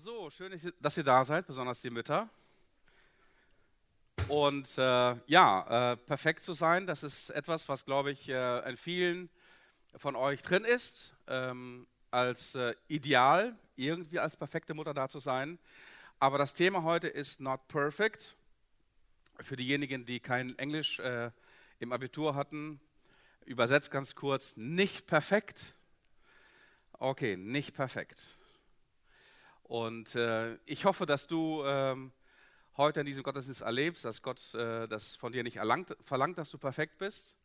So, schön, dass ihr da seid, besonders die Mütter. Und äh, ja, äh, perfekt zu sein, das ist etwas, was, glaube ich, äh, in vielen von euch drin ist, ähm, als äh, Ideal, irgendwie als perfekte Mutter da zu sein. Aber das Thema heute ist not perfect. Für diejenigen, die kein Englisch äh, im Abitur hatten, übersetzt ganz kurz, nicht perfekt. Okay, nicht perfekt. Und äh, ich hoffe, dass du ähm, heute in diesem Gottesdienst erlebst, dass Gott äh, das von dir nicht erlangt, verlangt, dass du perfekt bist.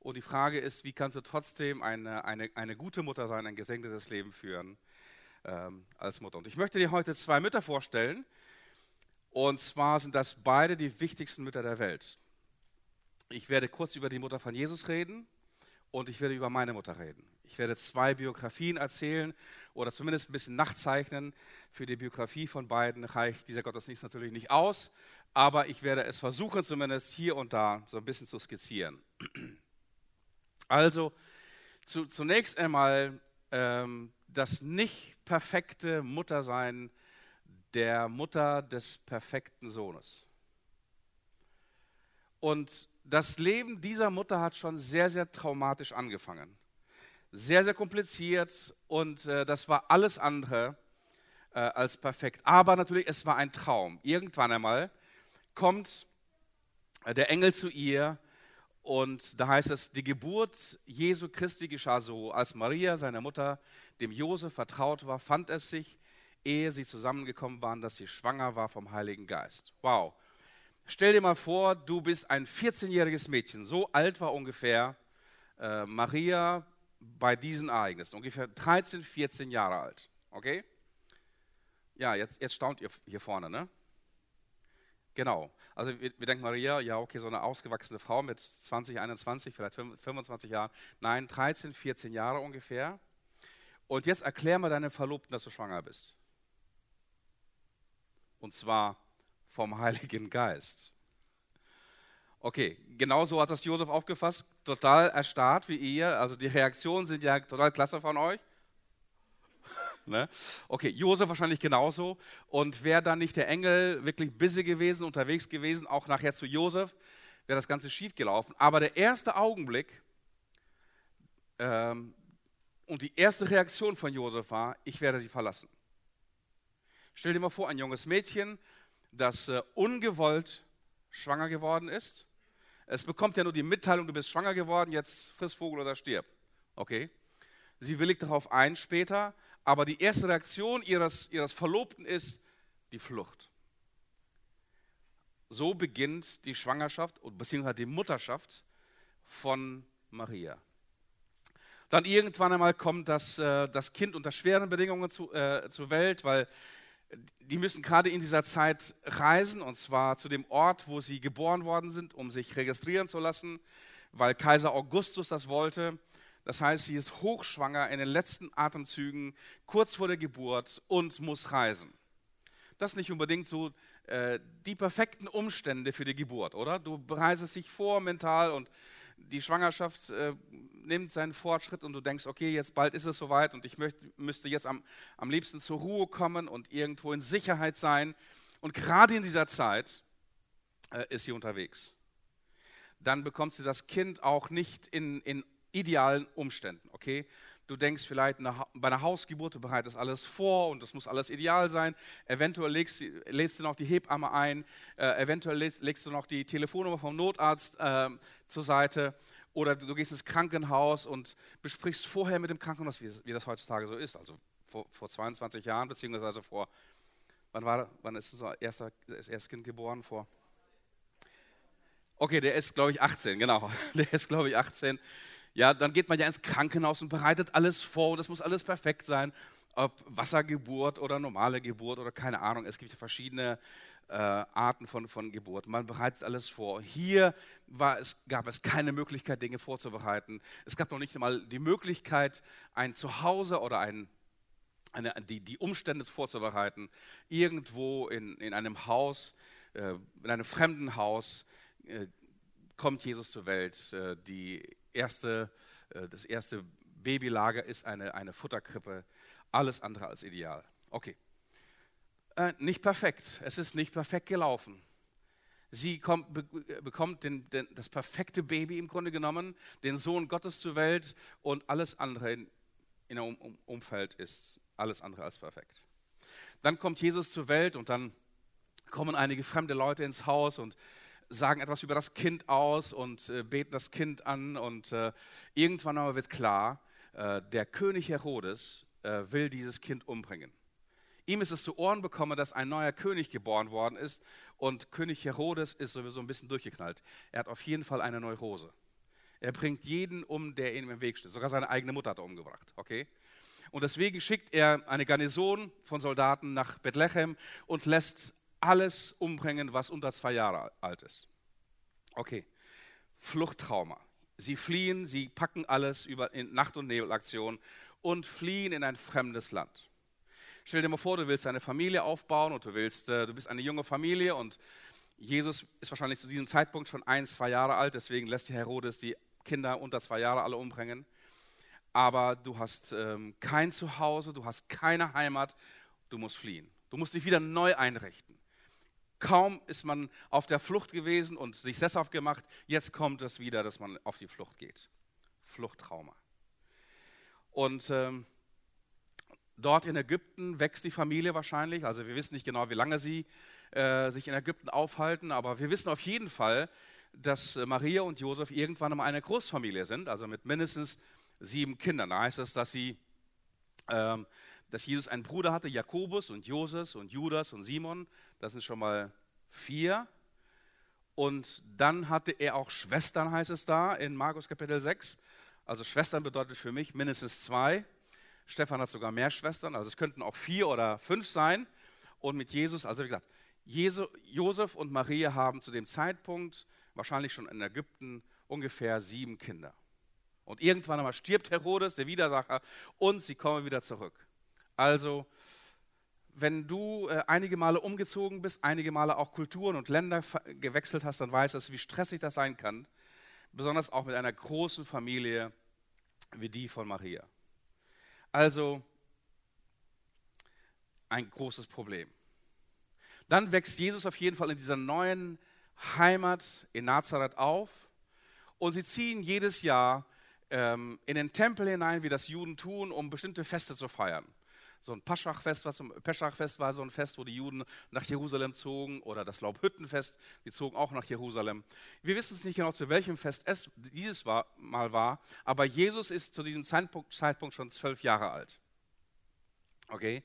Und die Frage ist, wie kannst du trotzdem eine, eine, eine gute Mutter sein, ein gesegnetes Leben führen ähm, als Mutter. Und ich möchte dir heute zwei Mütter vorstellen. Und zwar sind das beide die wichtigsten Mütter der Welt. Ich werde kurz über die Mutter von Jesus reden und ich werde über meine Mutter reden. Ich werde zwei Biografien erzählen oder zumindest ein bisschen nachzeichnen. Für die Biografie von beiden reicht dieser Gottesdienst natürlich nicht aus, aber ich werde es versuchen, zumindest hier und da so ein bisschen zu skizzieren. Also zu, zunächst einmal ähm, das nicht perfekte Muttersein der Mutter des perfekten Sohnes. Und das Leben dieser Mutter hat schon sehr, sehr traumatisch angefangen sehr, sehr kompliziert und äh, das war alles andere äh, als perfekt. Aber natürlich, es war ein Traum. Irgendwann einmal kommt äh, der Engel zu ihr und da heißt es, die Geburt Jesu Christi geschah so, als Maria, seine Mutter, dem Josef vertraut war, fand es sich, ehe sie zusammengekommen waren, dass sie schwanger war vom Heiligen Geist. Wow. Stell dir mal vor, du bist ein 14-jähriges Mädchen, so alt war ungefähr äh, Maria bei diesen Ereignissen, ungefähr 13, 14 Jahre alt. Okay? Ja, jetzt, jetzt staunt ihr hier vorne, ne? Genau. Also wir, wir denken Maria, ja, okay, so eine ausgewachsene Frau mit 20, 21, vielleicht 25 Jahren. Nein, 13, 14 Jahre ungefähr. Und jetzt erklär mal deinem Verlobten, dass du schwanger bist. Und zwar vom Heiligen Geist. Okay, genau so hat das Josef aufgefasst, total erstarrt wie ihr. Also die Reaktionen sind ja total klasse von euch. ne? Okay, Josef wahrscheinlich genauso. Und wäre dann nicht der Engel wirklich busy gewesen, unterwegs gewesen, auch nachher zu Josef, wäre das Ganze schief gelaufen. Aber der erste Augenblick ähm, und die erste Reaktion von Josef war, ich werde sie verlassen. Stell dir mal vor, ein junges Mädchen, das äh, ungewollt schwanger geworden ist es bekommt ja nur die Mitteilung, du bist schwanger geworden, jetzt friss Vogel oder stirb. Okay? Sie willigt darauf ein später, aber die erste Reaktion ihres, ihres Verlobten ist die Flucht. So beginnt die Schwangerschaft beziehungsweise die Mutterschaft von Maria. Dann irgendwann einmal kommt das, äh, das Kind unter schweren Bedingungen zu, äh, zur Welt, weil die müssen gerade in dieser Zeit reisen, und zwar zu dem Ort, wo sie geboren worden sind, um sich registrieren zu lassen, weil Kaiser Augustus das wollte. Das heißt, sie ist hochschwanger in den letzten Atemzügen, kurz vor der Geburt und muss reisen. Das ist nicht unbedingt so äh, die perfekten Umstände für die Geburt, oder? Du bereitest dich vor mental und die Schwangerschaft äh, nimmt seinen Fortschritt und du denkst, okay, jetzt bald ist es soweit und ich möchte, müsste jetzt am, am liebsten zur Ruhe kommen und irgendwo in Sicherheit sein. Und gerade in dieser Zeit äh, ist sie unterwegs. Dann bekommt sie das Kind auch nicht in, in idealen Umständen, okay? Du denkst vielleicht bei einer Hausgeburt, du bereitest alles vor und das muss alles ideal sein. Eventuell legst, legst du noch die Hebamme ein, äh, eventuell legst, legst, du noch die Telefonnummer vom Notarzt äh, zur Seite oder du, du, gehst ins Krankenhaus und besprichst vorher mit dem Krankenhaus, wie, wie das heutzutage so ist. Also vor, vor 22 Jahren, beziehungsweise vor, wann, war, wann ist das erste, das erste Kind geboren? Vor. Okay, der ist, glaube ich, 18, genau. Der ist, glaube ich, 18 ja, dann geht man ja ins Krankenhaus und bereitet alles vor das muss alles perfekt sein. Ob Wassergeburt oder normale Geburt oder keine Ahnung, es gibt ja verschiedene äh, Arten von, von Geburt. Man bereitet alles vor. Hier war es, gab es keine Möglichkeit, Dinge vorzubereiten. Es gab noch nicht einmal die Möglichkeit, ein Zuhause oder ein, eine, die, die Umstände vorzubereiten. Irgendwo in, in einem Haus, äh, in einem fremden Haus, äh, kommt Jesus zur Welt. Äh, die erste, äh, das erste Babylager ist eine, eine Futterkrippe. Alles andere als ideal. Okay. Äh, nicht perfekt. Es ist nicht perfekt gelaufen. Sie kommt, be bekommt den, den, das perfekte Baby im Grunde genommen, den Sohn Gottes zur Welt und alles andere in, in ihrem um Umfeld ist alles andere als perfekt. Dann kommt Jesus zur Welt und dann kommen einige fremde Leute ins Haus und sagen etwas über das Kind aus und äh, beten das Kind an und äh, irgendwann aber wird klar, äh, der König Herodes äh, will dieses Kind umbringen. Ihm ist es zu Ohren bekommen, dass ein neuer König geboren worden ist und König Herodes ist sowieso ein bisschen durchgeknallt. Er hat auf jeden Fall eine Neurose. Er bringt jeden um, der ihm im Weg steht. Sogar seine eigene Mutter hat er umgebracht. Okay? Und deswegen schickt er eine Garnison von Soldaten nach Bethlehem und lässt alles umbringen, was unter zwei Jahre alt ist. Okay, Fluchttrauma. Sie fliehen, sie packen alles über in Nacht- und Nebelaktion und fliehen in ein fremdes Land. Stell dir mal vor, du willst eine Familie aufbauen und du willst, äh, du bist eine junge Familie und Jesus ist wahrscheinlich zu diesem Zeitpunkt schon ein, zwei Jahre alt, deswegen lässt die Herodes die Kinder unter zwei Jahre alle umbringen. Aber du hast ähm, kein Zuhause, du hast keine Heimat, du musst fliehen. Du musst dich wieder neu einrichten. Kaum ist man auf der Flucht gewesen und sich sesshaft gemacht, jetzt kommt es wieder, dass man auf die Flucht geht. Fluchttrauma. Und ähm, dort in Ägypten wächst die Familie wahrscheinlich. Also wir wissen nicht genau, wie lange sie äh, sich in Ägypten aufhalten, aber wir wissen auf jeden Fall, dass äh, Maria und Josef irgendwann einmal eine Großfamilie sind, also mit mindestens sieben Kindern. Da heißt es, dass sie ähm, dass Jesus einen Bruder hatte, Jakobus und Joses und Judas und Simon. Das sind schon mal vier. Und dann hatte er auch Schwestern, heißt es da in Markus Kapitel 6. Also Schwestern bedeutet für mich mindestens zwei. Stefan hat sogar mehr Schwestern, also es könnten auch vier oder fünf sein. Und mit Jesus, also wie gesagt, Jesu, Josef und Maria haben zu dem Zeitpunkt, wahrscheinlich schon in Ägypten, ungefähr sieben Kinder. Und irgendwann einmal stirbt Herodes, der Widersacher, und sie kommen wieder zurück. Also, wenn du äh, einige Male umgezogen bist, einige Male auch Kulturen und Länder gewechselt hast, dann weißt du, wie stressig das sein kann. Besonders auch mit einer großen Familie wie die von Maria. Also, ein großes Problem. Dann wächst Jesus auf jeden Fall in dieser neuen Heimat in Nazareth auf und sie ziehen jedes Jahr ähm, in den Tempel hinein, wie das Juden tun, um bestimmte Feste zu feiern so ein Paschachfest, was Peschachfest war so ein Fest, wo die Juden nach Jerusalem zogen, oder das Laubhüttenfest, die zogen auch nach Jerusalem. Wir wissen es nicht genau, zu welchem Fest es dieses war, Mal war, aber Jesus ist zu diesem Zeitpunkt, Zeitpunkt schon zwölf Jahre alt. Okay?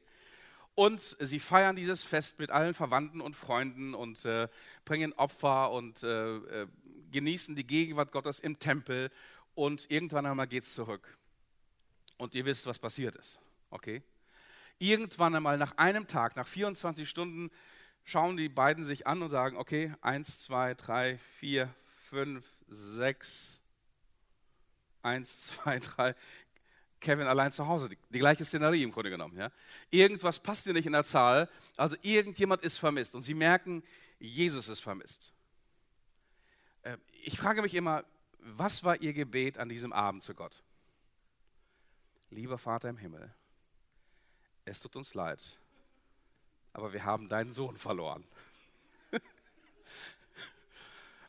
Und sie feiern dieses Fest mit allen Verwandten und Freunden und äh, bringen Opfer und äh, äh, genießen die Gegenwart Gottes im Tempel. Und irgendwann einmal geht es zurück. Und ihr wisst, was passiert ist. Okay? Irgendwann einmal nach einem Tag, nach 24 Stunden, schauen die beiden sich an und sagen, okay, eins, zwei, drei, vier, fünf, sechs, eins, zwei, drei. Kevin allein zu Hause, die, die, gleiche Szenerie im Grunde genommen. Ja? Irgendwas passt hier nicht in der Zahl, also irgendjemand ist vermisst und sie merken, Jesus ist vermisst. Äh, ich frage mich immer, was war ihr Gebet an diesem Abend zu Gott? Lieber Vater im Himmel, es tut uns leid, aber wir haben deinen Sohn verloren.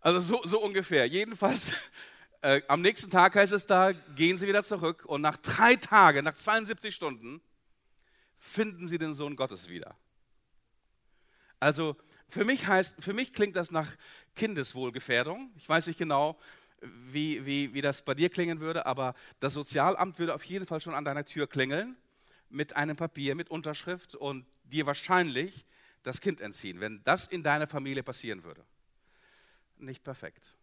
also so, so ungefähr. Jedenfalls, äh, am nächsten Tag heißt es da, gehen sie wieder zurück und nach drei Tagen, nach 72 Stunden, finden sie den Sohn Gottes wieder. Also für mich heißt, für mich klingt das nach Kindeswohlgefährdung. Ich weiß nicht genau, wie, wie, wie das bei dir klingen würde, aber das Sozialamt würde auf jeden Fall schon an deiner Tür klingeln mit einem Papier, mit Unterschrift und dir wahrscheinlich das Kind entziehen, wenn das in deiner Familie passieren würde. Nicht perfekt.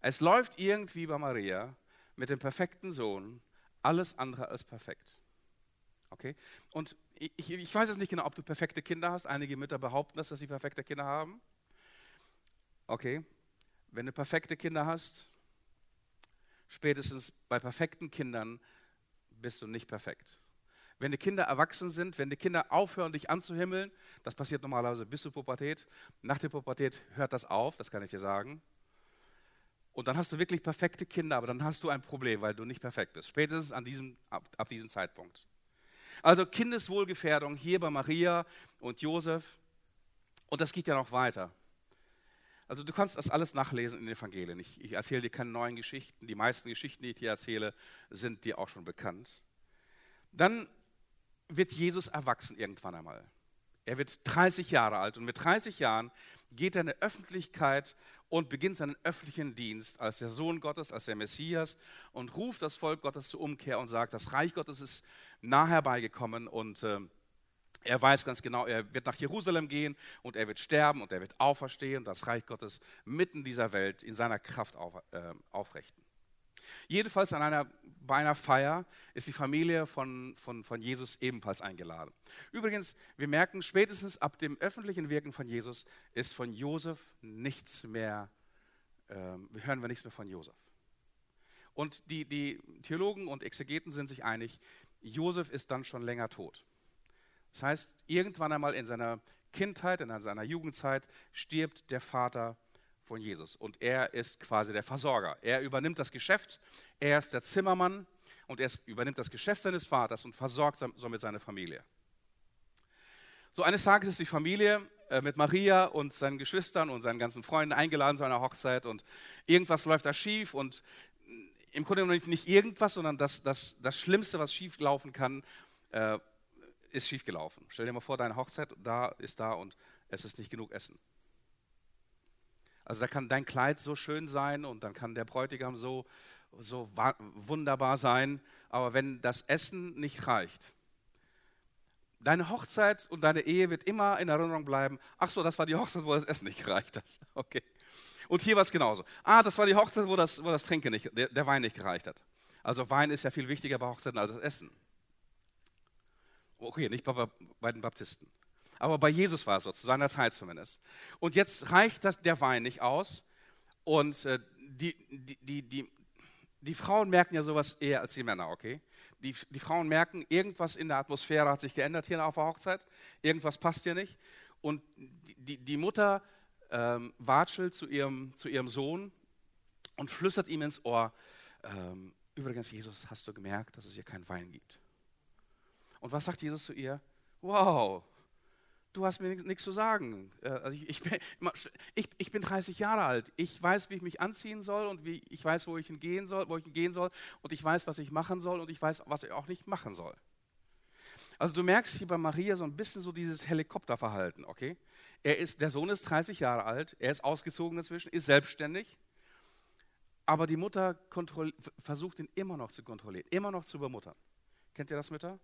Es läuft irgendwie bei Maria mit dem perfekten Sohn alles andere als perfekt. Okay? Und ich, ich weiß jetzt nicht genau, ob du perfekte Kinder hast. Einige Mütter behaupten das, dass sie perfekte Kinder haben. Okay? Wenn du perfekte Kinder hast, spätestens bei perfekten Kindern bist du nicht perfekt. Wenn die Kinder erwachsen sind, wenn die Kinder aufhören, dich anzuhimmeln, das passiert normalerweise bis zur Pubertät. Nach der Pubertät hört das auf, das kann ich dir sagen. Und dann hast du wirklich perfekte Kinder, aber dann hast du ein Problem, weil du nicht perfekt bist. Spätestens an diesem, ab, ab diesem Zeitpunkt. Also Kindeswohlgefährdung hier bei Maria und Josef. Und das geht ja noch weiter. Also du kannst das alles nachlesen in den Evangelien. Ich, ich erzähle dir keine neuen Geschichten. Die meisten Geschichten, die ich dir erzähle, sind dir auch schon bekannt. Dann wird Jesus erwachsen irgendwann einmal. Er wird 30 Jahre alt und mit 30 Jahren geht er in die Öffentlichkeit und beginnt seinen öffentlichen Dienst als der Sohn Gottes, als der Messias und ruft das Volk Gottes zur Umkehr und sagt, das Reich Gottes ist nah herbeigekommen und äh, er weiß ganz genau, er wird nach Jerusalem gehen und er wird sterben und er wird auferstehen und das Reich Gottes mitten dieser Welt in seiner Kraft auf, äh, aufrichten. Jedenfalls an einer, bei einer Feier ist die Familie von, von, von Jesus ebenfalls eingeladen. Übrigens, wir merken, spätestens ab dem öffentlichen Wirken von Jesus ist von Josef nichts mehr, äh, hören wir nichts mehr von Josef. Und die, die Theologen und Exegeten sind sich einig, Josef ist dann schon länger tot. Das heißt, irgendwann einmal in seiner Kindheit, in seiner Jugendzeit stirbt der Vater von Jesus und er ist quasi der Versorger. Er übernimmt das Geschäft, er ist der Zimmermann und er übernimmt das Geschäft seines Vaters und versorgt somit seine Familie. So eines Tages ist die Familie äh, mit Maria und seinen Geschwistern und seinen ganzen Freunden eingeladen zu einer Hochzeit und irgendwas läuft da schief und im Grunde genommen nicht irgendwas, sondern das, das, das Schlimmste, was schief laufen kann, äh, ist schiefgelaufen. Stell dir mal vor, deine Hochzeit da ist da und es ist nicht genug Essen. Also da kann dein Kleid so schön sein und dann kann der Bräutigam so, so wunderbar sein, aber wenn das Essen nicht reicht, deine Hochzeit und deine Ehe wird immer in Erinnerung bleiben. Ach so, das war die Hochzeit, wo das Essen nicht gereicht hat. Okay. Und hier war es genauso. Ah, das war die Hochzeit, wo das, wo das Trinken nicht, der, der Wein nicht gereicht hat. Also Wein ist ja viel wichtiger bei Hochzeiten als das Essen. Okay, nicht bei, bei den Baptisten. Aber bei Jesus war es so, zu seiner Zeit zumindest. Und jetzt reicht das, der Wein nicht aus. Und äh, die, die, die, die, die Frauen merken ja sowas eher als die Männer, okay? Die, die Frauen merken, irgendwas in der Atmosphäre hat sich geändert hier auf der Hochzeit. Irgendwas passt hier nicht. Und die, die Mutter ähm, watschelt zu ihrem, zu ihrem Sohn und flüstert ihm ins Ohr, ähm, übrigens, Jesus, hast du gemerkt, dass es hier keinen Wein gibt? Und was sagt Jesus zu ihr? Wow, du hast mir nichts zu sagen. Äh, also ich, ich, bin, ich, ich, bin 30 Jahre alt. Ich weiß, wie ich mich anziehen soll und wie, ich weiß, wo ich hingehen soll, wo ich hingehen soll und ich weiß, was ich machen soll und ich weiß, was ich auch nicht machen soll. Also du merkst hier bei Maria so ein bisschen so dieses Helikopterverhalten, okay? Er ist, der Sohn ist 30 Jahre alt, er ist ausgezogen inzwischen, ist selbstständig, aber die Mutter versucht ihn immer noch zu kontrollieren, immer noch zu übermuttern. Kennt ihr das, Mütter?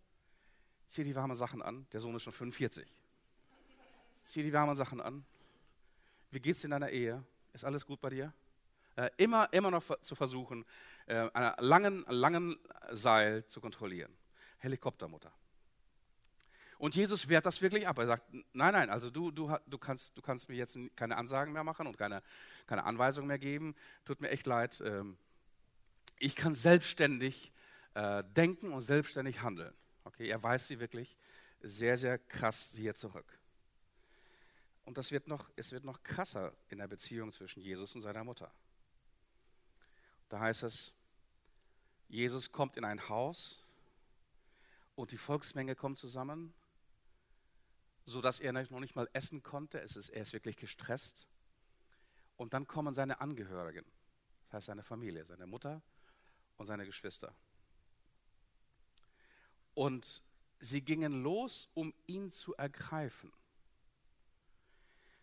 Zieh die warmen Sachen an. Der Sohn ist schon 45. Zieh die warmen Sachen an. Wie geht's in deiner Ehe? Ist alles gut bei dir? Äh, immer, immer noch zu versuchen, äh, einer langen, langen Seil zu kontrollieren. Helikoptermutter. Und Jesus wehrt das wirklich ab. Er sagt, nein, nein, also du, du, du, kannst, du kannst mir jetzt keine Ansagen mehr machen und keine, keine Anweisungen mehr geben. Tut mir echt leid. Ähm, ich kann selbstständig äh, denken und selbstständig handeln. Okay, er weist sie wirklich sehr, sehr krass hier zurück. Und das wird noch, es wird noch krasser in der Beziehung zwischen Jesus und seiner Mutter. Da heißt es, Jesus kommt in ein Haus und die Volksmenge kommt zusammen, sodass er noch nicht mal essen konnte. Es ist, er ist wirklich gestresst. Und dann kommen seine Angehörigen, das heißt seine Familie, seine Mutter und seine Geschwister. Und sie gingen los, um ihn zu ergreifen.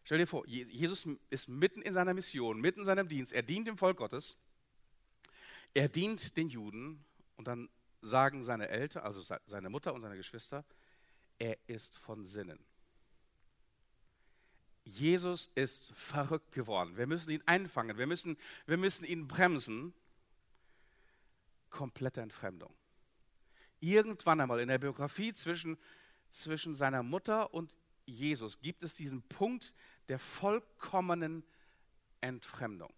Stell dir vor, Jesus ist mitten in seiner Mission, mitten in seinem Dienst. Er dient dem Volk Gottes. Er dient den Juden. Und dann sagen seine Eltern, also seine Mutter und seine Geschwister, er ist von Sinnen. Jesus ist verrückt geworden. Wir müssen ihn einfangen. Wir müssen, wir müssen ihn bremsen. Komplette Entfremdung irgendwann einmal in der Biografie zwischen, zwischen seiner Mutter und Jesus gibt es diesen Punkt der vollkommenen Entfremdung.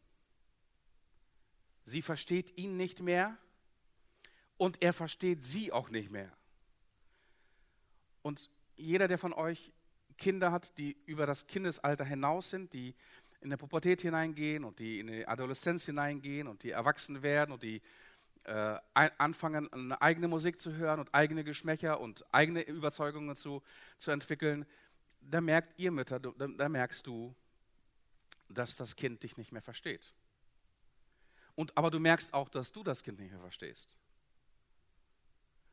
Sie versteht ihn nicht mehr und er versteht sie auch nicht mehr. Und jeder, der von euch Kinder hat, die über das Kindesalter hinaus sind, die in der Pubertät hineingehen und die in die Adoleszenz hineingehen und die erwachsen werden und die äh, anfangen, eine eigene Musik zu hören und eigene Geschmäcker und eigene Überzeugungen zu, zu entwickeln, da merkt ihr Mütter, da, da merkst du, dass das Kind dich nicht mehr versteht. Und, aber du merkst auch, dass du das Kind nicht mehr verstehst.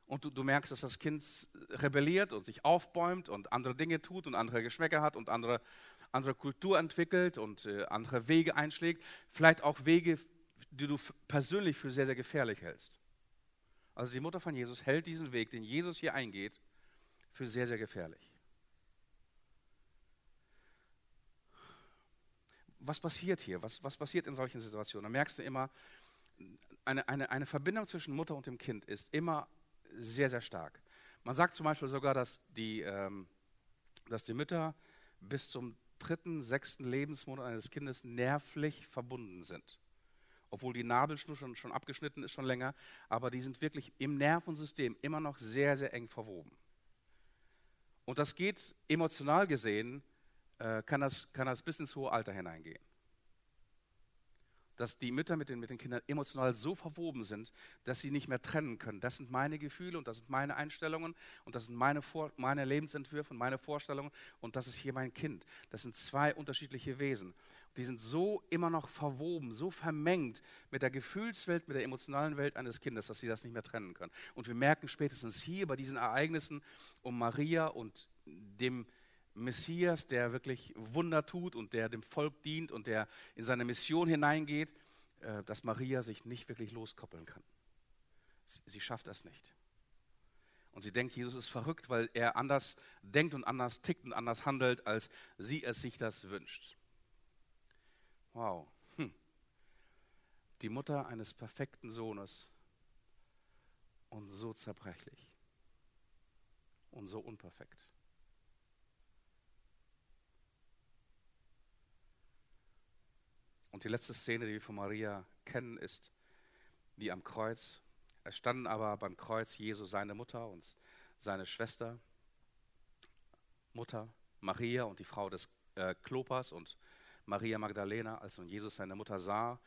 Und du, du, merkst, dass das Kind rebelliert und sich aufbäumt und andere Dinge tut und andere Geschmäcker hat und andere, andere Kultur entwickelt und äh, andere Wege einschlägt. Vielleicht auch Wege, die du persönlich für sehr, sehr gefährlich hältst. Also die Mutter von Jesus hält diesen Weg, den Jesus hier eingeht, für sehr, sehr gefährlich. Was passiert hier? Was, was passiert in solchen Situationen? Da merkst du immer, eine, eine, eine Verbindung zwischen Mutter und dem Kind ist immer sehr, sehr stark. Man sagt zum Beispiel sogar, dass die, ähm, dass die Mütter bis zum dritten, sechsten Lebensmonat eines Kindes nervlich verbunden sind obwohl die Nabelschnur schon, schon abgeschnitten ist, schon länger, aber die sind wirklich im Nervensystem immer noch sehr, sehr eng verwoben. Und das geht emotional gesehen, äh, kann, das, kann das bis ins hohe Alter hineingehen dass die Mütter mit den, mit den Kindern emotional so verwoben sind, dass sie nicht mehr trennen können. Das sind meine Gefühle und das sind meine Einstellungen und das sind meine, Vor meine Lebensentwürfe und meine Vorstellungen und das ist hier mein Kind. Das sind zwei unterschiedliche Wesen. Die sind so immer noch verwoben, so vermengt mit der Gefühlswelt, mit der emotionalen Welt eines Kindes, dass sie das nicht mehr trennen können. Und wir merken spätestens hier bei diesen Ereignissen um Maria und dem Messias, der wirklich Wunder tut und der dem Volk dient und der in seine Mission hineingeht, äh, dass Maria sich nicht wirklich loskoppeln kann. Sie schafft das nicht. Und sie denkt, Jesus ist verrückt, weil er anders denkt und anders tickt und anders handelt, als sie es sich das wünscht. Wow. Hm. Die Mutter eines perfekten Sohnes und so zerbrechlich und so unperfekt. Und die letzte Szene, die wir von Maria kennen, ist die am Kreuz. Es standen aber beim Kreuz Jesu seine Mutter und seine Schwester, Mutter Maria und die Frau des äh, Klopas und Maria Magdalena, als nun Jesus seine Mutter sah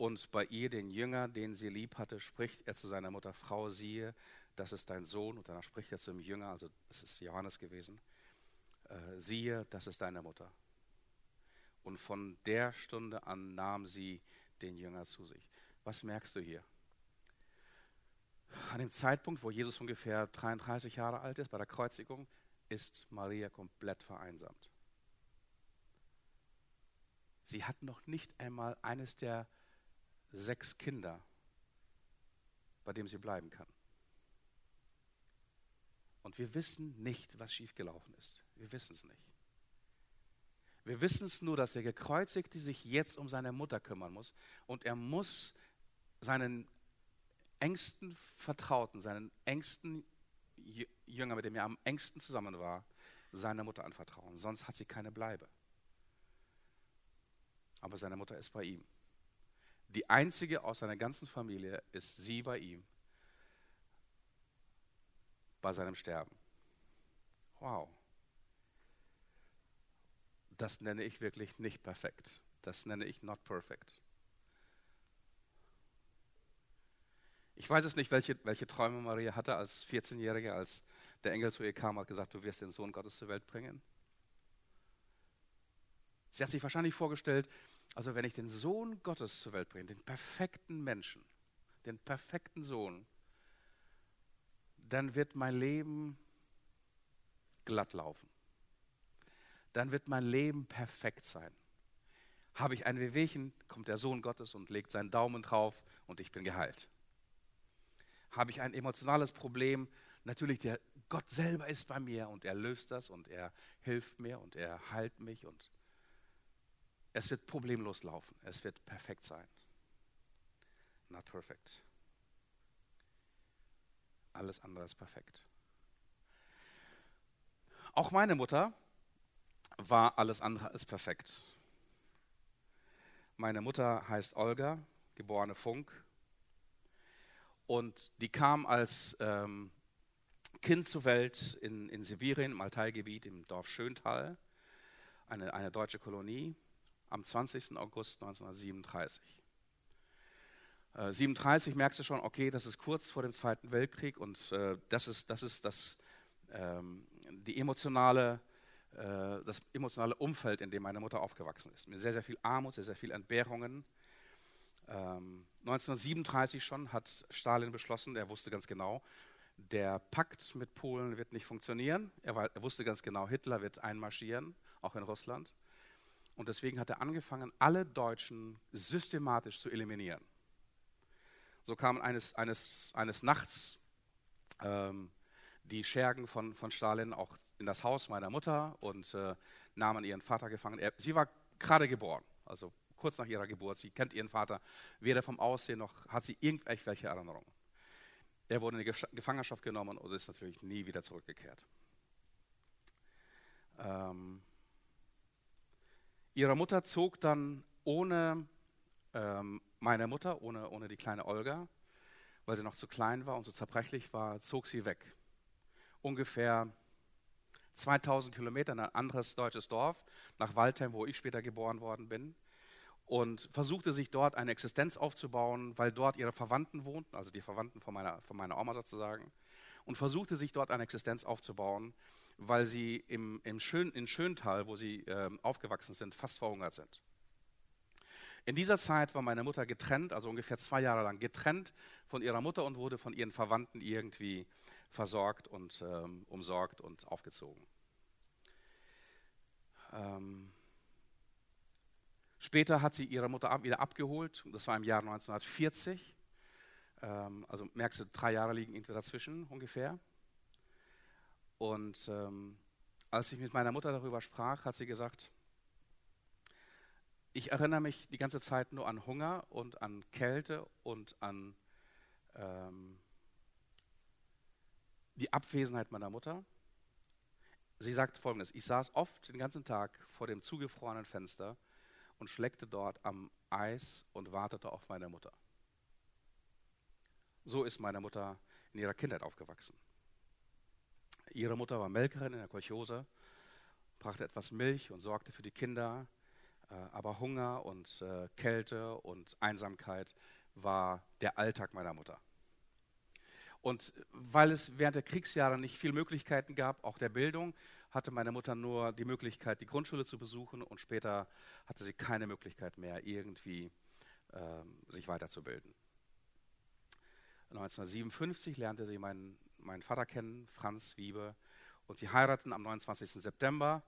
und bei ihr den Jünger, den sie lieb hatte, spricht er zu seiner Mutter, Frau, siehe, das ist dein Sohn. Und danach spricht er zu dem Jünger, also es ist Johannes gewesen, äh, siehe, das ist deine Mutter. Und von der Stunde an nahm sie den Jünger zu sich. Was merkst du hier? An dem Zeitpunkt, wo Jesus ungefähr 33 Jahre alt ist, bei der Kreuzigung, ist Maria komplett vereinsamt. Sie hat noch nicht einmal eines der sechs Kinder, bei dem sie bleiben kann. Und wir wissen nicht, was schiefgelaufen ist. Wir wissen es nicht. Wir wissen es nur, dass der Gekreuzigte sich jetzt um seine Mutter kümmern muss und er muss seinen engsten Vertrauten, seinen engsten Jünger, mit dem er am engsten zusammen war, seiner Mutter anvertrauen. Sonst hat sie keine Bleibe. Aber seine Mutter ist bei ihm. Die einzige aus seiner ganzen Familie ist sie bei ihm, bei seinem Sterben. Wow das nenne ich wirklich nicht perfekt. Das nenne ich not perfect. Ich weiß es nicht, welche, welche Träume Maria hatte als 14-Jährige, als der Engel zu ihr kam und gesagt, du wirst den Sohn Gottes zur Welt bringen. Sie hat sich wahrscheinlich vorgestellt, also wenn ich den Sohn Gottes zur Welt bringe, den perfekten Menschen, den perfekten Sohn, dann wird mein Leben glatt laufen dann wird mein Leben perfekt sein. Habe ich ein Wehwehchen, kommt der Sohn Gottes und legt seinen Daumen drauf und ich bin geheilt. Habe ich ein emotionales Problem, natürlich der Gott selber ist bei mir und er löst das und er hilft mir und er heilt mich und es wird problemlos laufen. Es wird perfekt sein. Not perfect. Alles andere ist perfekt. Auch meine Mutter war alles andere als perfekt. Meine Mutter heißt Olga, geborene Funk. Und die kam als ähm, Kind zur Welt in, in Sibirien, im Altaigebiet, im Dorf Schöntal, eine, eine deutsche Kolonie, am 20. August 1937. Äh, 37 merkst du schon, okay, das ist kurz vor dem Zweiten Weltkrieg und äh, das ist das, ist das ähm, die emotionale, äh, das emotionale Umfeld, in dem meine Mutter aufgewachsen ist. Mit sehr, sehr viel Armut, sehr, sehr viel Entbehrungen. Ähm, 1937 schon hat Stalin beschlossen, er wusste ganz genau, der Pakt mit Polen wird nicht funktionieren. Er, war, er, wusste ganz genau, Hitler wird einmarschieren, auch in Russland. Und deswegen hat er angefangen, alle Deutschen systematisch zu eliminieren. So kamen eines, eines, eines Nachts ähm, die Schergen von, von Stalin auch in das Haus meiner Mutter und äh, nahmen ihren Vater gefangen. Er, sie war gerade geboren, also kurz nach ihrer Geburt. Sie kennt ihren Vater weder vom Aussehen noch hat sie irgendwelche Erinnerungen. Er wurde in die Gefangenschaft genommen und ist natürlich nie wieder zurückgekehrt. Ähm, ihre Mutter zog dann ohne ähm, meine Mutter, ohne, ohne die kleine Olga, weil sie noch zu klein war und so zerbrechlich war, zog sie weg. Ungefähr 2000 Kilometer in ein anderes deutsches Dorf, nach Waldheim, wo ich später geboren worden bin und versuchte sich dort eine Existenz aufzubauen, weil dort ihre Verwandten wohnten, also die Verwandten von meiner, von meiner Oma sozusagen, und versuchte sich dort eine Existenz aufzubauen, weil sie im, im Schön, in Schöntal, wo sie äh, aufgewachsen sind, fast verhungert sind. In dieser Zeit war meine Mutter getrennt, also ungefähr zwei Jahre lang getrennt von ihrer Mutter und wurde von ihren Verwandten irgendwie versorgt und ähm, umsorgt und aufgezogen. Ähm, Später hat sie ihre Mutter wieder abgeholt, das war im Jahr 1940. Ähm, also merkst du, drei Jahre liegen irgendwie dazwischen ungefähr. Und ähm, als ich mit meiner Mutter darüber sprach, hat sie gesagt, ich erinnere mich die ganze Zeit nur an Hunger und an Kälte und an ähm, die Abwesenheit meiner Mutter. Sie sagt folgendes, ich saß oft den ganzen Tag vor dem zugefrorenen Fenster und schleckte dort am Eis und wartete auf meine Mutter. So ist meine Mutter in ihrer Kindheit aufgewachsen. Ihre Mutter war Melkerin in der Kolchose, brachte etwas Milch und sorgte für die Kinder, äh, aber Hunger und äh, Kälte und Einsamkeit war der Alltag meiner Mutter. Und weil es während der Kriegsjahre nicht viele Möglichkeiten gab, auch der Bildung, hatte meine Mutter nur die Möglichkeit, die Grundschule zu besuchen und später hatte sie keine Möglichkeit mehr, irgendwie ähm, sich weiterzubilden. 1957 lernte sie meinen, meinen Vater kennen, Franz Wiebe, und sie heirateten am 29. September.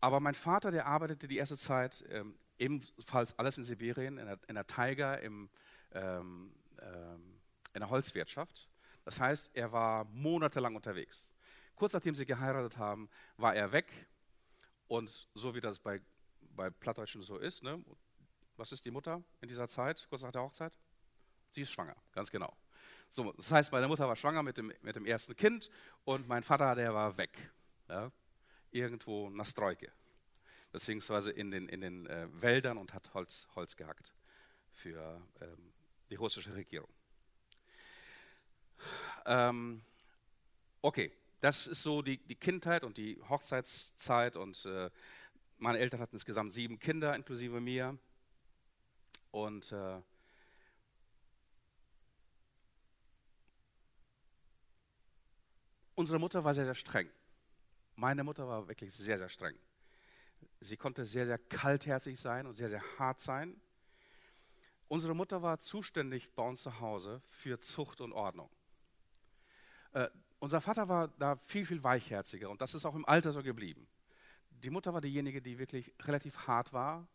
Aber mein Vater, der arbeitete die erste Zeit ähm, ebenfalls alles in Sibirien, in der, in der Taiga, im, ähm, ähm, in der Holzwirtschaft. Das heißt, er war monatelang unterwegs. Kurz nachdem sie geheiratet haben, war er weg. Und so wie das bei, bei Plattdeutschen so ist, ne? was ist die Mutter in dieser Zeit, kurz nach der Hochzeit? Sie ist schwanger, ganz genau. So, das heißt, meine Mutter war schwanger mit dem, mit dem ersten Kind und mein Vater, der war weg. Ja? Irgendwo nach Streuke, beziehungsweise in den, in den äh, Wäldern und hat Holz, Holz gehackt für ähm, die russische Regierung. Ähm, okay, das ist so die, die Kindheit und die Hochzeitszeit und äh, meine Eltern hatten insgesamt sieben Kinder, inklusive mir. Und äh, unsere Mutter war sehr, sehr streng. Meine Mutter war wirklich sehr, sehr streng. Sie konnte sehr, sehr kaltherzig sein und sehr, sehr hart sein. Unsere Mutter war zuständig bei uns zu Hause für Zucht und Ordnung. Äh, unser Vater war da viel, viel weichherziger und das ist auch im Alter so geblieben. Die Mutter war diejenige, die wirklich relativ hart war,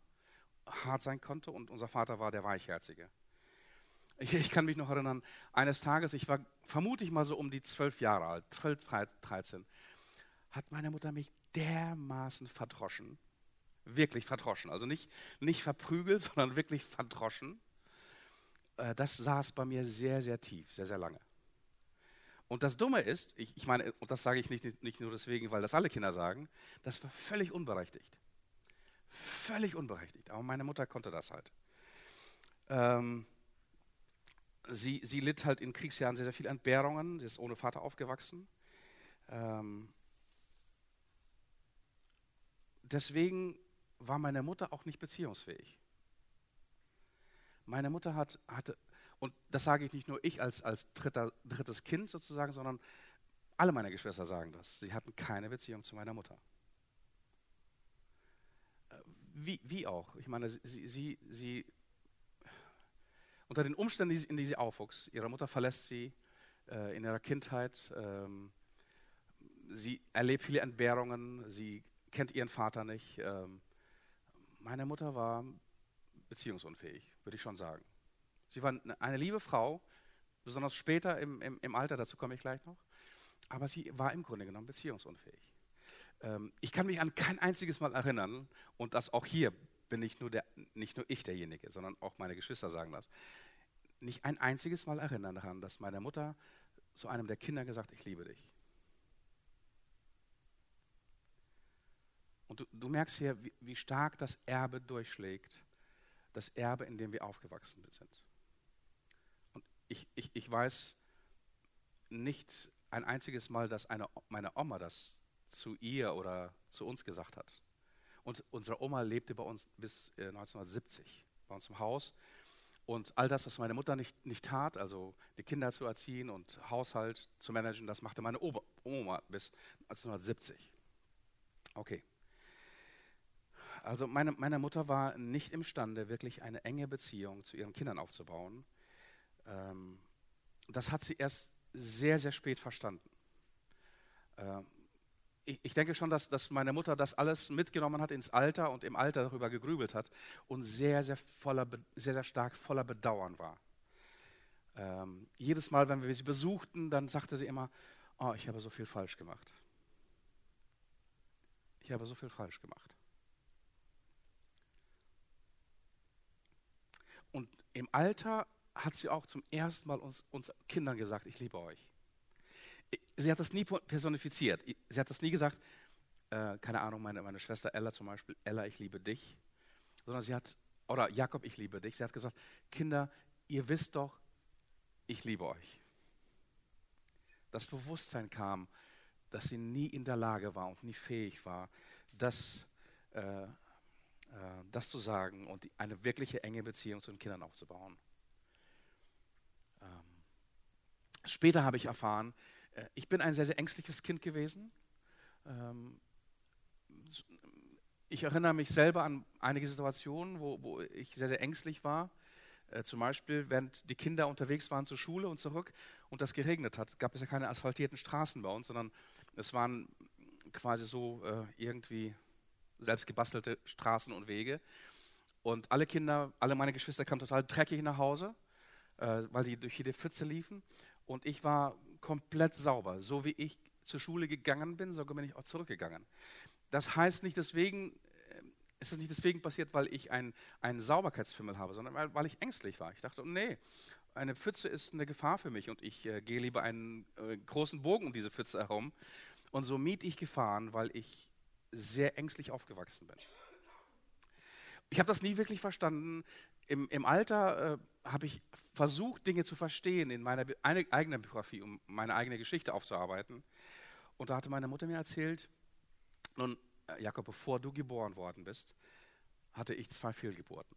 hart sein konnte und unser Vater war der Weichherzige. Ich, ich kann mich noch erinnern, eines Tages, ich war vermutlich mal so um die zwölf Jahre alt, 12, 13, hat meine Mutter mich dermaßen verdroschen, wirklich verdroschen, also nicht, nicht verprügelt, sondern wirklich verdroschen. Äh, das saß bei mir sehr, sehr tief, sehr, sehr lange. Und das Dumme ist, ich, ich meine, und das sage ich nicht, nicht nur deswegen, weil das alle Kinder sagen, das war völlig unberechtigt. Völlig unberechtigt. Aber meine Mutter konnte das halt. Ähm, sie, sie litt halt in Kriegsjahren sehr, sehr viel Entbehrungen. Sie ist ohne Vater aufgewachsen. Ähm, deswegen war meine Mutter auch nicht beziehungsfähig. Meine Mutter hat, hatte, und das sage ich nicht nur ich als, als dritter, drittes Kind sozusagen, sondern alle meine Geschwister sagen das. Sie hatten keine Beziehung zu meiner Mutter. Äh, wie, wie auch? Ich meine, sie, sie, sie unter den Umständen, in die sie aufwuchs, ihre Mutter verlässt sie äh, in ihrer Kindheit, ähm, sie erlebt viele Entbehrungen, sie kennt ihren Vater nicht. Ähm, meine Mutter war beziehungsunfähig, würde ich schon sagen. Sie war eine liebe Frau, besonders später im, im, im Alter, dazu komme ich gleich noch, aber sie war im Grunde genommen beziehungsunfähig. Ähm, ich kann mich an kein einziges Mal erinnern, und das auch hier bin ich nur der, nicht nur ich derjenige, sondern auch meine Geschwister sagen das, nicht ein einziges Mal erinnern daran, dass meine Mutter zu einem der Kinder gesagt, ich liebe dich. Und du, du merkst hier, wie, wie, stark das Erbe durchschlägt, das Erbe, in dem wir aufgewachsen sind. Ich, ich, ich weiß nicht ein einziges Mal, dass eine, meine Oma das zu ihr oder zu uns gesagt hat. Und unsere Oma lebte bei uns bis 1970 äh, bei uns im Haus. Und all das, was meine Mutter nicht, nicht tat, also die Kinder zu erziehen und Haushalt zu managen, das machte meine Oma bis 1970. Okay. Also meine, meine Mutter war nicht imstande, wirklich eine enge Beziehung zu ihren Kindern aufzubauen. Ähm, das hat sie erst sehr, sehr spät verstanden. Ähm, ich, ich, denke schon, dass, dass meine Mutter das alles mitgenommen hat ins Alter und im Alter darüber gegrübelt hat und sehr, sehr, voller, sehr, sehr stark voller Bedauern war. Ähm, jedes Mal, wenn wir sie besuchten, dann sagte sie immer, oh, ich habe so viel falsch gemacht. Ich habe so viel falsch gemacht. Und im Alter hat sie auch zum ersten Mal uns, uns Kindern gesagt, ich liebe euch. Sie hat das nie personifiziert. Sie hat das nie gesagt, äh, keine Ahnung, meine, meine Schwester Ella zum Beispiel, Ella, ich liebe dich. Sondern sie hat, oder Jakob, ich liebe dich. Sie hat gesagt, Kinder, ihr wisst doch, ich liebe euch. Das Bewusstsein kam, dass sie nie in der Lage war und nie fähig war, das äh, äh, das zu sagen und eine wirkliche enge Beziehung zu den Kindern aufzubauen. Ähm, später habe ich erfahren, äh, ich bin ein sehr, sehr ängstliches Kind gewesen. Ähm, ich erinnere mich selber an einige Situationen, wo, wo ich sehr, sehr ängstlich war. Äh, zum Beispiel, während die Kinder unterwegs waren zur Schule und zurück und das geregnet hat, gab es ja keine asphaltierten Straßen bei uns, sondern es waren quasi so äh, irgendwie selbst gebastelte Straßen und Wege. Und alle Kinder, alle meine Geschwister kamen total dreckig nach Hause, weil die durch jede Pfütze liefen. Und ich war komplett sauber. So wie ich zur Schule gegangen bin, so bin ich auch zurückgegangen. Das heißt nicht deswegen, äh, es ist nicht deswegen passiert, weil ich einen, einen Sauberkeitsfimmel habe, sondern weil, ich ängstlich war. Ich dachte, oh nee, eine Pfütze ist eine Gefahr für mich und ich äh, gehe lieber einen äh, großen Bogen um diese Pfütze herum. Und so miet ich Gefahren, weil ich sehr ängstlich aufgewachsen bin. Ich habe das nie wirklich verstanden. Im, im Alter äh, habe ich versucht, Dinge zu verstehen in meiner eigenen Biografie, um meine eigene Geschichte aufzuarbeiten. Und da hatte meine Mutter mir erzählt, nun, äh, Jakob, bevor du geboren worden bist, hatte ich zwei Fehlgeburten.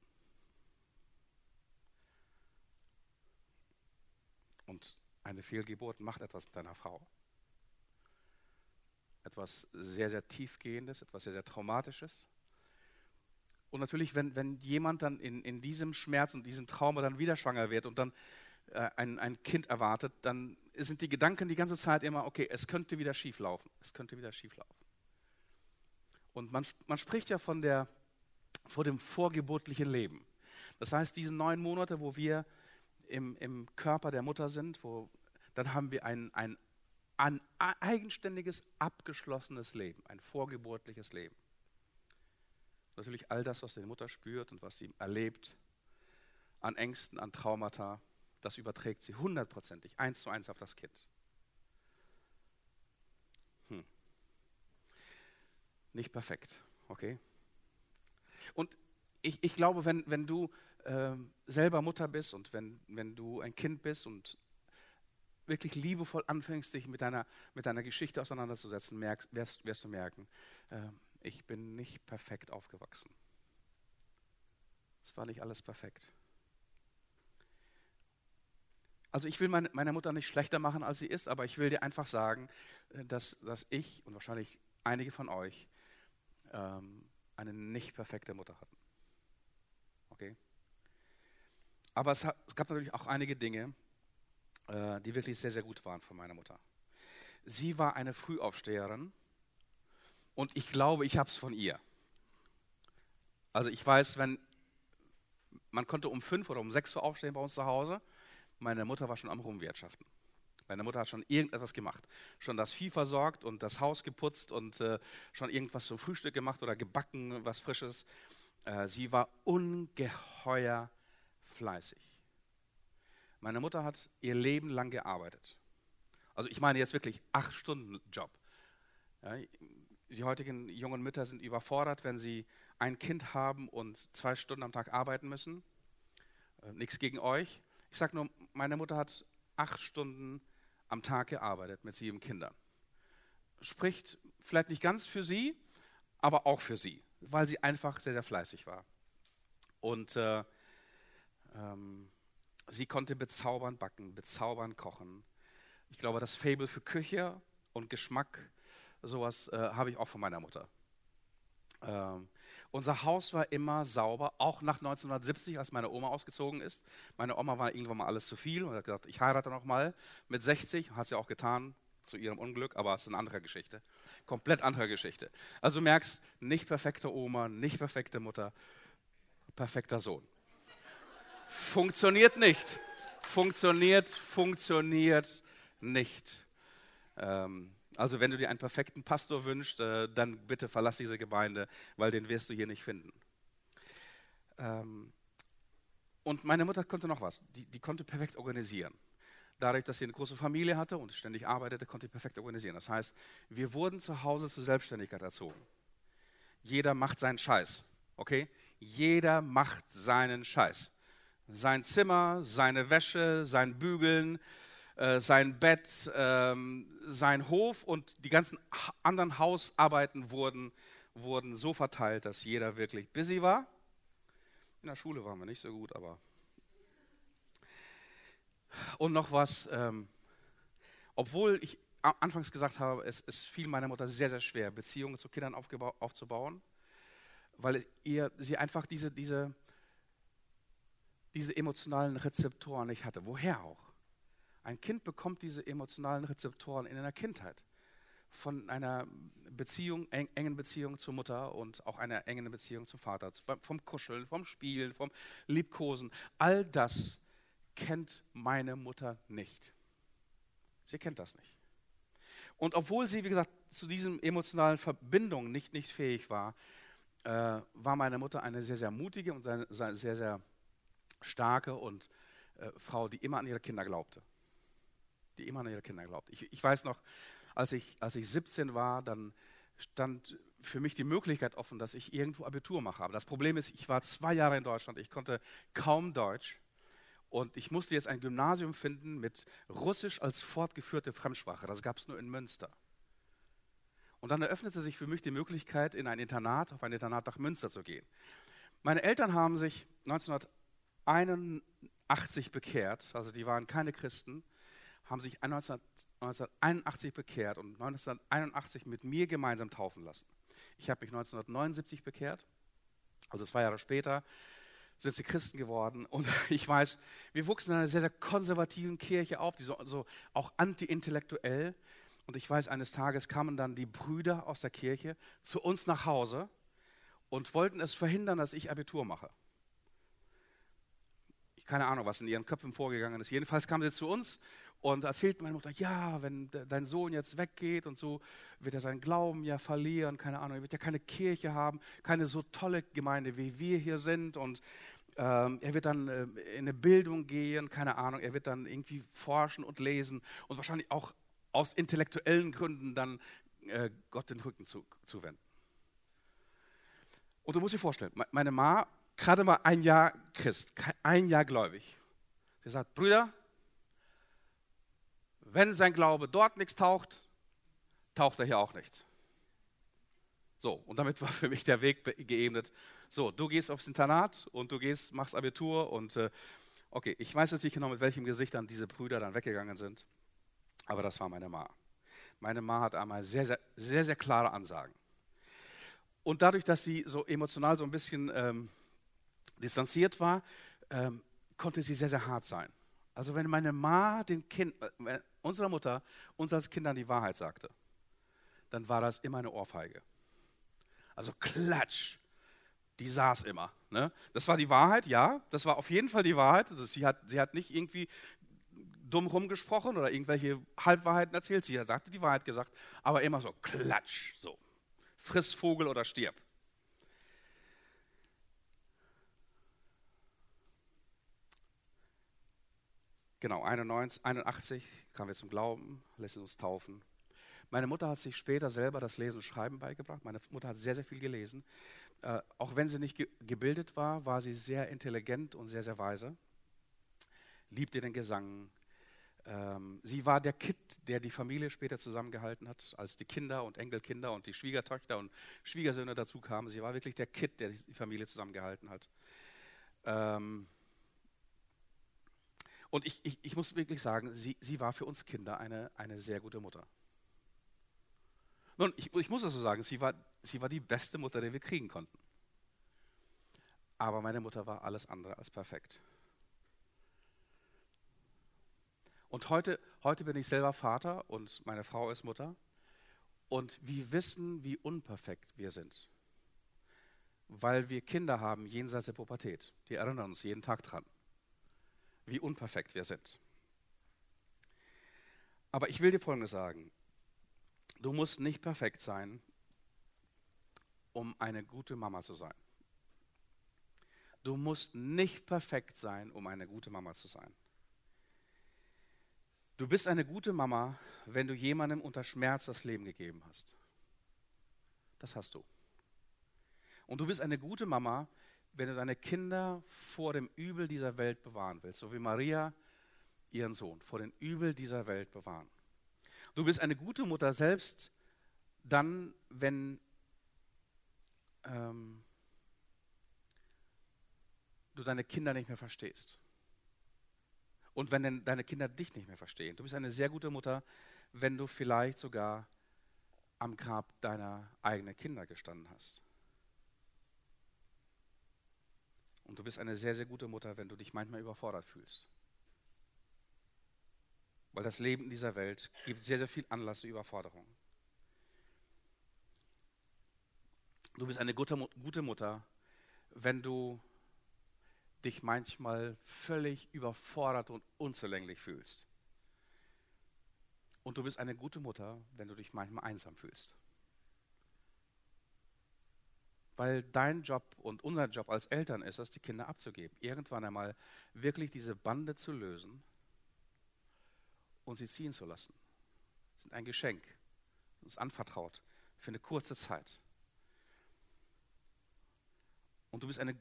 Und eine Fehlgeburt macht etwas mit deiner Frau etwas sehr, sehr tiefgehendes, etwas sehr, sehr traumatisches. Und natürlich, wenn, wenn jemand dann in, in diesem Schmerz und diesem Trauma dann wieder schwanger wird und dann äh, ein, ein Kind erwartet, dann sind die Gedanken die ganze Zeit immer, okay, es könnte wieder schief laufen, es könnte wieder schief laufen. Und man, man spricht ja von, der, von dem vorgeburtlichen Leben. Das heißt, diese neun Monate, wo wir im, im Körper der Mutter sind, wo, dann haben wir ein, ein ein eigenständiges, abgeschlossenes Leben, ein vorgeburtliches Leben. Natürlich all das, was die Mutter spürt und was sie erlebt, an Ängsten, an Traumata, das überträgt sie hundertprozentig, eins zu eins auf das Kind. Hm. Nicht perfekt, okay? Und ich, ich glaube, wenn, wenn du äh, selber Mutter bist und wenn, wenn du ein Kind bist und wirklich liebevoll anfängst, dich mit deiner, mit deiner Geschichte auseinanderzusetzen, merkst, wirst, wirst du merken, äh, ich bin nicht perfekt aufgewachsen. Es war nicht alles perfekt. also ich will meine, meine Mutter nicht schlechter machen, als sie ist, aber ich will dir einfach sagen, äh, dass, dass ich und wahrscheinlich einige von euch ähm, eine nicht perfekte Mutter hatten. Okay? Aber es, hat, es gab natürlich auch einige Dinge, äh, die wirklich sehr, sehr gut waren von meiner Mutter. Sie war eine Frühaufsteherin und ich glaube, ich habe es von ihr. Also ich weiß, wenn man konnte um fünf oder um sechs Uhr aufstehen bei uns zu Hause, meine Mutter war schon am Rumwirtschaften. Meine Mutter hat schon irgendetwas gemacht. Schon das Vieh versorgt und das Haus geputzt und äh, schon irgendwas zum Frühstück gemacht oder gebacken, was Frisches. Äh, sie war ungeheuer fleißig. Meine Mutter hat ihr Leben lang gearbeitet. Also ich meine jetzt wirklich acht Stunden Job. Ja, die heutigen jungen Mütter sind überfordert, wenn sie ein Kind haben und zwei Stunden am Tag arbeiten müssen. Äh, nichts gegen euch. Ich sage nur, meine Mutter hat acht Stunden am Tag gearbeitet mit sieben Kindern. Spricht vielleicht nicht ganz für sie, aber auch für sie, weil sie einfach sehr, sehr fleißig war. Und äh, ähm, sie konnte bezaubern backen, bezaubern kochen. Ich glaube, das Fable für Küche und Geschmack, sowas äh, habe ich auch von meiner Mutter. Ähm, unser Haus war immer sauber, auch nach 1970, als meine Oma ausgezogen ist. Meine Oma war irgendwann mal alles zu viel und hat gesagt, ich heirate noch mal mit 60, hat sie auch getan, zu ihrem Unglück, aber es ist eine andere Geschichte. Komplett andere Geschichte. Also du merkst, nicht perfekte Oma, nicht perfekte Mutter, perfekter Sohn. Funktioniert nicht. Funktioniert, funktioniert nicht. Ähm, also wenn du dir einen perfekten Pastor wünschst, äh, dann bitte verlass diese Gemeinde, weil den wirst du hier nicht finden. Ähm, und meine Mutter konnte noch was, die, die konnte perfekt organisieren. Dadurch, dass sie eine große Familie hatte und ständig arbeitete, konnte sie perfekt organisieren. Das heißt, wir wurden zu Hause zur Selbstständigkeit erzogen. Jeder macht seinen Scheiß, okay? Jeder macht seinen Scheiß. Sein Zimmer, seine Wäsche, sein Bügeln, äh, sein Bett, ähm, sein Hof und die ganzen anderen Hausarbeiten wurden, wurden so verteilt, dass jeder wirklich busy war. In der Schule waren wir nicht so gut, aber. Und noch was, ähm, obwohl ich anfangs gesagt habe, es, es fiel meiner Mutter sehr, sehr schwer, Beziehungen zu Kindern aufzubauen, weil ihr, sie einfach diese, diese, diese emotionalen Rezeptoren nicht hatte. Woher auch? Ein Kind bekommt diese emotionalen Rezeptoren in einer Kindheit von einer Beziehung, eng, engen Beziehung zur Mutter und auch einer engen Beziehung zum Vater, vom Kuscheln, vom Spielen, vom Liebkosen. All das kennt meine Mutter nicht. Sie kennt das nicht. Und obwohl sie, wie gesagt, zu diesen emotionalen Verbindungen nicht, nicht fähig war, äh, war meine Mutter eine sehr, sehr mutige und sehr, sehr starke und äh, Frau, die immer an ihre Kinder glaubte die immer an ihre Kinder glaubt. Ich, ich weiß noch, als ich, als ich 17 war, dann stand für mich die Möglichkeit offen, dass ich irgendwo Abitur mache. Aber das Problem ist, ich war zwei Jahre in Deutschland, ich konnte kaum Deutsch und ich musste jetzt ein Gymnasium finden mit Russisch als fortgeführte Fremdsprache. Das gab es nur in Münster. Und dann eröffnete sich für mich die Möglichkeit, in ein Internat, auf ein Internat nach Münster zu gehen. Meine Eltern haben sich 1981 bekehrt, also die waren keine Christen haben sich 1981 bekehrt und 1981 mit mir gemeinsam taufen lassen. Ich habe mich 1979 bekehrt, also zwei Jahre später sind sie Christen geworden. Und ich weiß, wir wuchsen in einer sehr, sehr konservativen Kirche auf, die so, so auch anti-intellektuell. Und ich weiß, eines Tages kamen dann die Brüder aus der Kirche zu uns nach Hause und wollten es verhindern, dass ich Abitur mache. Keine Ahnung, was in ihren Köpfen vorgegangen ist. Jedenfalls kamen sie zu uns und erzählt meine Mutter, ja, wenn dein Sohn jetzt weggeht und so, wird er seinen Glauben ja verlieren, keine Ahnung, er wird ja keine Kirche haben, keine so tolle Gemeinde, wie wir hier sind und ähm, er wird dann äh, in eine Bildung gehen, keine Ahnung, er wird dann irgendwie forschen und lesen und wahrscheinlich auch aus intellektuellen Gründen dann äh, Gott den Rücken zu, zuwenden. Und du musst dir vorstellen, meine Ma, gerade mal ein Jahr Christ, ein Jahr gläubig, sie sagt, Brüder, wenn sein Glaube dort nichts taucht, taucht er hier auch nichts. So, und damit war für mich der Weg geebnet. So, du gehst aufs Internat und du gehst, machst Abitur und äh, Okay, ich weiß jetzt nicht genau, mit welchem Gesicht dann diese Brüder dann weggegangen sind, aber das war meine Ma. Meine Ma hat einmal sehr, sehr, sehr, sehr klare Ansagen. Und dadurch, dass sie so emotional so ein bisschen ähm, distanziert war, ähm, konnte sie sehr, sehr hart sein. Also wenn meine Ma den Kind, äh, unserer Mutter uns als Kindern die Wahrheit sagte, dann war das immer eine Ohrfeige. Also Klatsch. Die saß immer. Ne? Das war die Wahrheit, ja. Das war auf jeden Fall die Wahrheit. Also sie, hat, sie hat nicht irgendwie dumm rumgesprochen oder irgendwelche Halbwahrheiten erzählt. Sie sagte die Wahrheit gesagt, aber immer so Klatsch. So. Friss Vogel oder stirb. Genau, 91, 81 kamen wir zum Glauben, lässt uns taufen. Meine Mutter hat sich später selber das Lesen und Schreiben beigebracht. Meine Mutter hat sehr, sehr viel gelesen. Äh, auch wenn sie nicht ge gebildet war, war sie sehr intelligent und sehr, sehr weise. Liebte den Gesang. Ähm, sie war der Kid, der die Familie später zusammengehalten hat, als die Kinder und Enkelkinder und die Schwiegertöchter und Schwiegersöhne dazu kamen. Sie war wirklich der Kid, der die Familie zusammengehalten hat. Ähm, und ich, ich, ich muss wirklich sagen, sie, sie war für uns Kinder eine, eine sehr gute Mutter. Nun, ich, ich muss das so sagen, sie war, sie war die beste Mutter, die wir kriegen konnten. Aber meine Mutter war alles andere als perfekt. Und heute, heute bin ich selber Vater und meine Frau ist Mutter. Und wir wissen, wie unperfekt wir sind. Weil wir Kinder haben jenseits der Pubertät. Die erinnern uns jeden Tag dran wie unperfekt wir sind. Aber ich will dir Folgendes sagen. Du musst nicht perfekt sein, um eine gute Mama zu sein. Du musst nicht perfekt sein, um eine gute Mama zu sein. Du bist eine gute Mama, wenn du jemandem unter Schmerz das Leben gegeben hast. Das hast du. Und du bist eine gute Mama, wenn du deine Kinder vor dem Übel dieser Welt bewahren willst, so wie Maria ihren Sohn vor dem Übel dieser Welt bewahren. Du bist eine gute Mutter selbst dann, wenn ähm, du deine Kinder nicht mehr verstehst. Und wenn deine Kinder dich nicht mehr verstehen. Du bist eine sehr gute Mutter, wenn du vielleicht sogar am Grab deiner eigenen Kinder gestanden hast. Und du bist eine sehr, sehr gute Mutter, wenn du dich manchmal überfordert fühlst. Weil das Leben in dieser Welt gibt sehr, sehr viel Anlass zur Überforderung. Du bist eine gute, gute Mutter, wenn du dich manchmal völlig überfordert und unzulänglich fühlst. Und du bist eine gute Mutter, wenn du dich manchmal einsam fühlst. Weil dein Job und unser Job als Eltern ist es, die Kinder abzugeben. Irgendwann einmal wirklich diese Bande zu lösen und sie ziehen zu lassen. Das ist ein Geschenk, uns anvertraut für eine kurze Zeit. Und du bist eine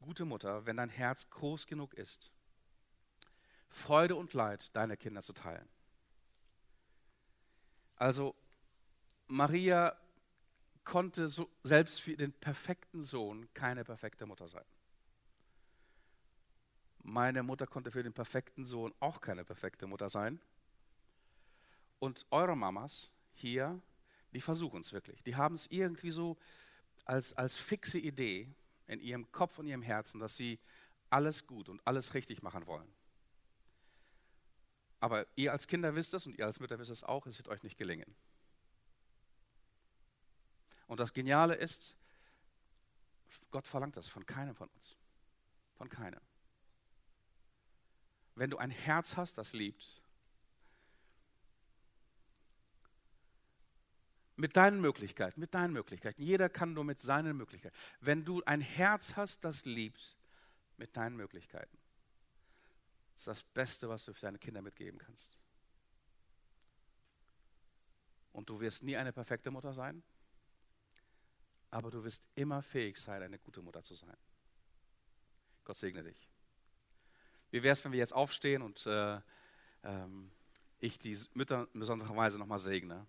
gute Mutter, wenn dein Herz groß genug ist, Freude und Leid deiner Kinder zu teilen. Also Maria konnte so, selbst für den perfekten Sohn keine perfekte Mutter sein. Meine Mutter konnte für den perfekten Sohn auch keine perfekte Mutter sein. Und eure Mamas hier, die versuchen es wirklich. Die haben es irgendwie so als, als fixe Idee in ihrem Kopf und ihrem Herzen, dass sie alles gut und alles richtig machen wollen. Aber ihr als Kinder wisst es und ihr als Mütter wisst es auch, es wird euch nicht gelingen. Und das Geniale ist, Gott verlangt das von keinem von uns. Von keinem. Wenn du ein Herz hast, das liebt, mit deinen Möglichkeiten, mit deinen Möglichkeiten, jeder kann nur mit seinen Möglichkeiten. Wenn du ein Herz hast, das liebt, mit deinen Möglichkeiten, ist das Beste, was du für deine Kinder mitgeben kannst. Und du wirst nie eine perfekte Mutter sein aber du wirst immer fähig sein, eine gute Mutter zu sein. Gott segne dich. Wie wäre es, wenn wir jetzt aufstehen und äh, ähm, ich die Mütter in besonderer Weise nochmal segne?